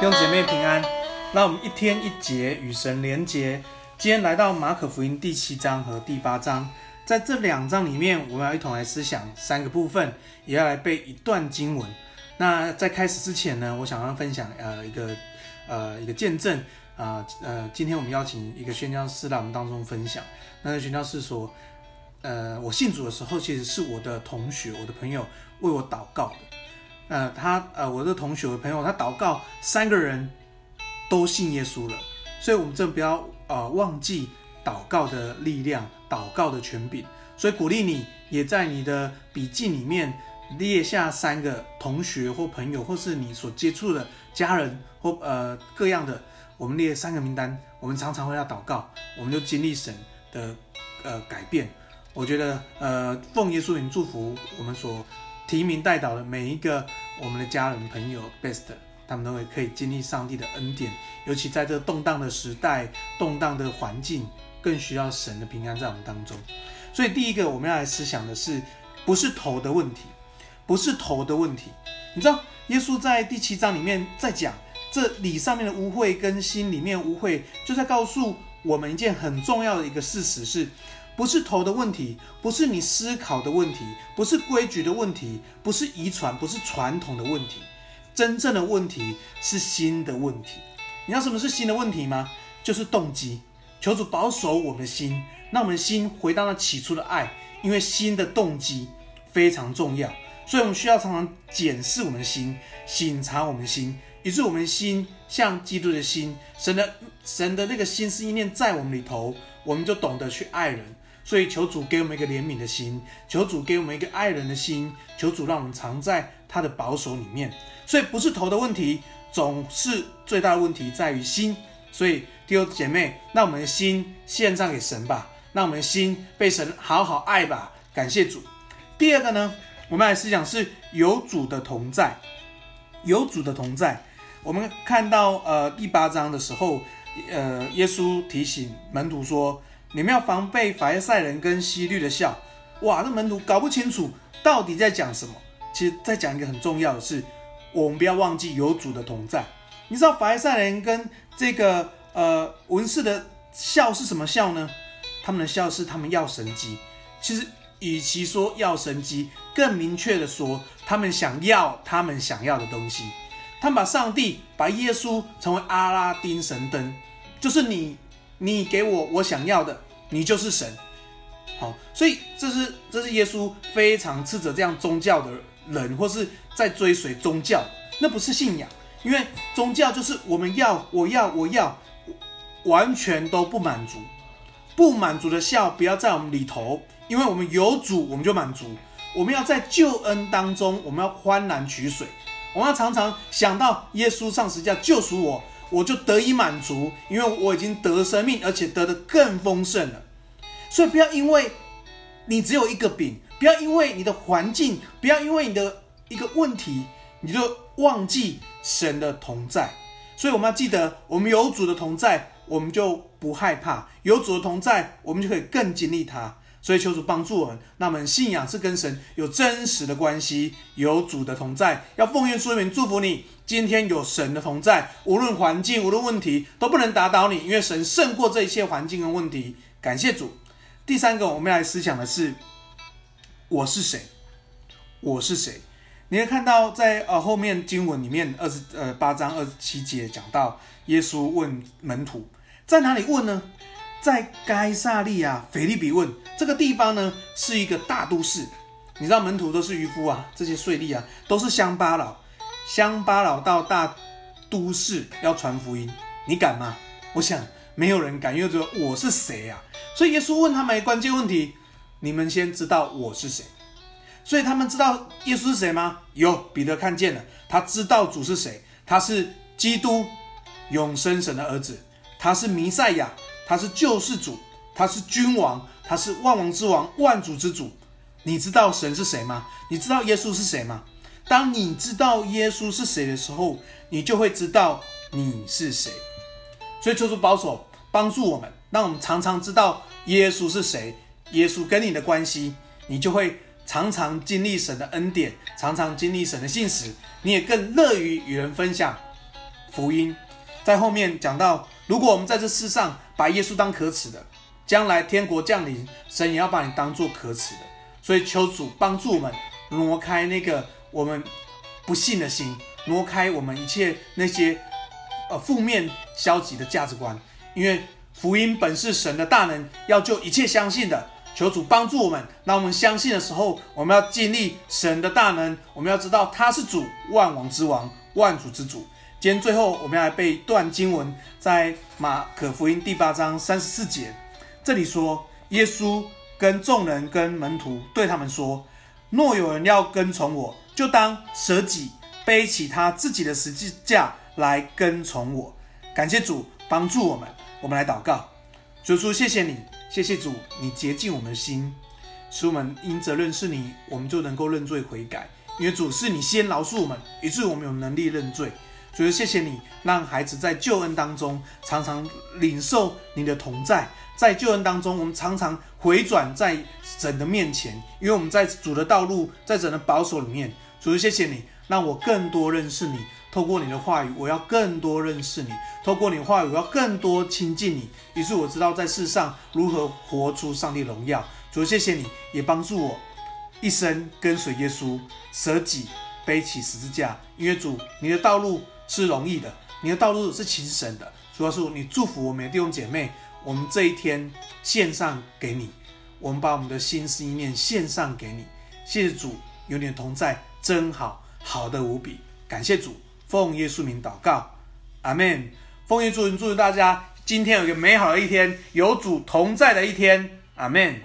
弟兄姐妹平安，让我们一天一节与神连结。今天来到马可福音第七章和第八章，在这两章里面，我们要一同来思想三个部分，也要来背一段经文。那在开始之前呢，我想要分享呃一个呃一个见证啊呃，呃，今天我们邀请一个宣教士来我们当中分享。那个宣教士说，呃，我信主的时候，其实是我的同学、我的朋友为我祷告的。呃，他呃，我的同学的朋友，他祷告，三个人都信耶稣了，所以我们真的不要呃忘记祷告的力量，祷告的权柄。所以鼓励你也在你的笔记里面列下三个同学或朋友，或是你所接触的家人或呃各样的，我们列三个名单。我们常常会要祷告，我们就经历神的呃改变。我觉得呃奉耶稣名祝福我们所。提名代祷的每一个我们的家人朋友，best，他们都会可以经历上帝的恩典，尤其在这动荡的时代、动荡的环境，更需要神的平安在我们当中。所以，第一个我们要来思想的是，不是头的问题，不是头的问题。你知道，耶稣在第七章里面在讲这里上面的污秽跟心里面污秽，就在告诉我们一件很重要的一个事实是。不是头的问题，不是你思考的问题，不是规矩的问题，不是遗传，不是传统的问题，真正的问题是心的问题。你知道什么是心的问题吗？就是动机。求主保守我们的心，让我们的心回到那起初的爱，因为心的动机非常重要，所以我们需要常常检视我们的心，省察我们的心，以致我们心像基督的心，神的神的那个心思意念在我们里头，我们就懂得去爱人。所以求主给我们一个怜悯的心，求主给我们一个爱人的心，求主让我们藏在他的保守里面。所以不是头的问题，总是最大的问题在于心。所以弟兄姐妹，让我们的心献上给神吧，让我们的心被神好好爱吧。感谢主。第二个呢，我们来思想是有主的同在，有主的同在。我们看到呃第八章的时候，呃耶稣提醒门徒说。你们要防备法利赛人跟希律的笑，哇！这门徒搞不清楚到底在讲什么。其实，在讲一个很重要的是，我们不要忘记有主的同在。你知道法利赛人跟这个呃文士的笑是什么笑呢？他们的笑是他们要神迹。其实，与其说要神迹，更明确的说，他们想要他们想要的东西。他们把上帝、把耶稣成为阿拉丁神灯，就是你。你给我我想要的，你就是神。好，所以这是这是耶稣非常斥责这样宗教的人，或是在追随宗教，那不是信仰，因为宗教就是我们要我要我要，完全都不满足，不满足的笑不要在我们里头，因为我们有主我们就满足，我们要在救恩当中，我们要欢然取水，我们要常常想到耶稣上十字架救赎我。我就得以满足，因为我已经得生命，而且得的更丰盛了。所以不要因为你只有一个饼，不要因为你的环境，不要因为你的一个问题，你就忘记神的同在。所以我们要记得，我们有主的同在，我们就不害怕；有主的同在，我们就可以更经历他。所以求主帮助我们，那我们信仰是跟神有真实的关系，有主的同在。要奉愿说明祝福你，今天有神的同在，无论环境，无论问题，都不能打倒你，因为神胜过这一切环境跟问题。感谢主。第三个，我们要来思想的是，我是谁？我是谁？你会看到在呃后面经文里面二十呃八章二十七节讲到，耶稣问门徒在哪里问呢？在该撒利亚腓立比问这个地方呢，是一个大都市。你知道门徒都是渔夫啊，这些税吏啊都是乡巴佬，乡巴佬到大都市要传福音，你敢吗？我想没有人敢，因为说我是谁啊？所以耶稣问他们一个关键问题：你们先知道我是谁？所以他们知道耶稣是谁吗？有，彼得看见了，他知道主是谁，他是基督，永生神的儿子，他是弥赛亚。他是救世主，他是君王，他是万王之王，万主之主。你知道神是谁吗？你知道耶稣是谁吗？当你知道耶稣是谁的时候，你就会知道你是谁。所以求主保守，帮助我们，让我们常常知道耶稣是谁，耶稣跟你的关系，你就会常常经历神的恩典，常常经历神的信实，你也更乐于与人分享福音。在后面讲到，如果我们在这世上把耶稣当可耻的，将来天国降临，神也要把你当做可耻的。所以求主帮助我们挪开那个我们不信的心，挪开我们一切那些呃负面消极的价值观，因为福音本是神的大能，要救一切相信的。求主帮助我们，那我们相信的时候，我们要经历神的大能，我们要知道他是主，万王之王，万主之主。今天最后，我们要来背一段经文，在马可福音第八章三十四节，这里说，耶稣跟众人跟门徒对他们说：“若有人要跟从我，就当舍己，背起他自己的十字架来跟从我。”感谢主帮助我们，我们来祷告，主主，谢谢你，谢谢主，你洁净我们的心，使我们因着认识你，我们就能够认罪悔改。因为主是你先饶恕我们，以致我们有能力认罪。主谢谢你，让孩子在救恩当中常常领受你的同在，在救恩当中，我们常常回转在神的面前，因为我们在主的道路，在神的保守里面。主谢谢你，让我更多认识你。透过你的话语，我要更多认识你；透过你的话语，我要更多亲近你。于是我知道在世上如何活出上帝荣耀。主，谢谢你，也帮助我一生跟随耶稣，舍己背起十字架。因为主，你的道路。是容易的，你的道路是轻省的。主要是你祝福我们的弟兄姐妹，我们这一天献上给你，我们把我们的心思意念献上给你。谢谢主，有你的同在，真好，好的无比。感谢主，奉耶稣名祷告，阿门。奉耶稣名祝福大家，今天有一个美好的一天，有主同在的一天，阿门。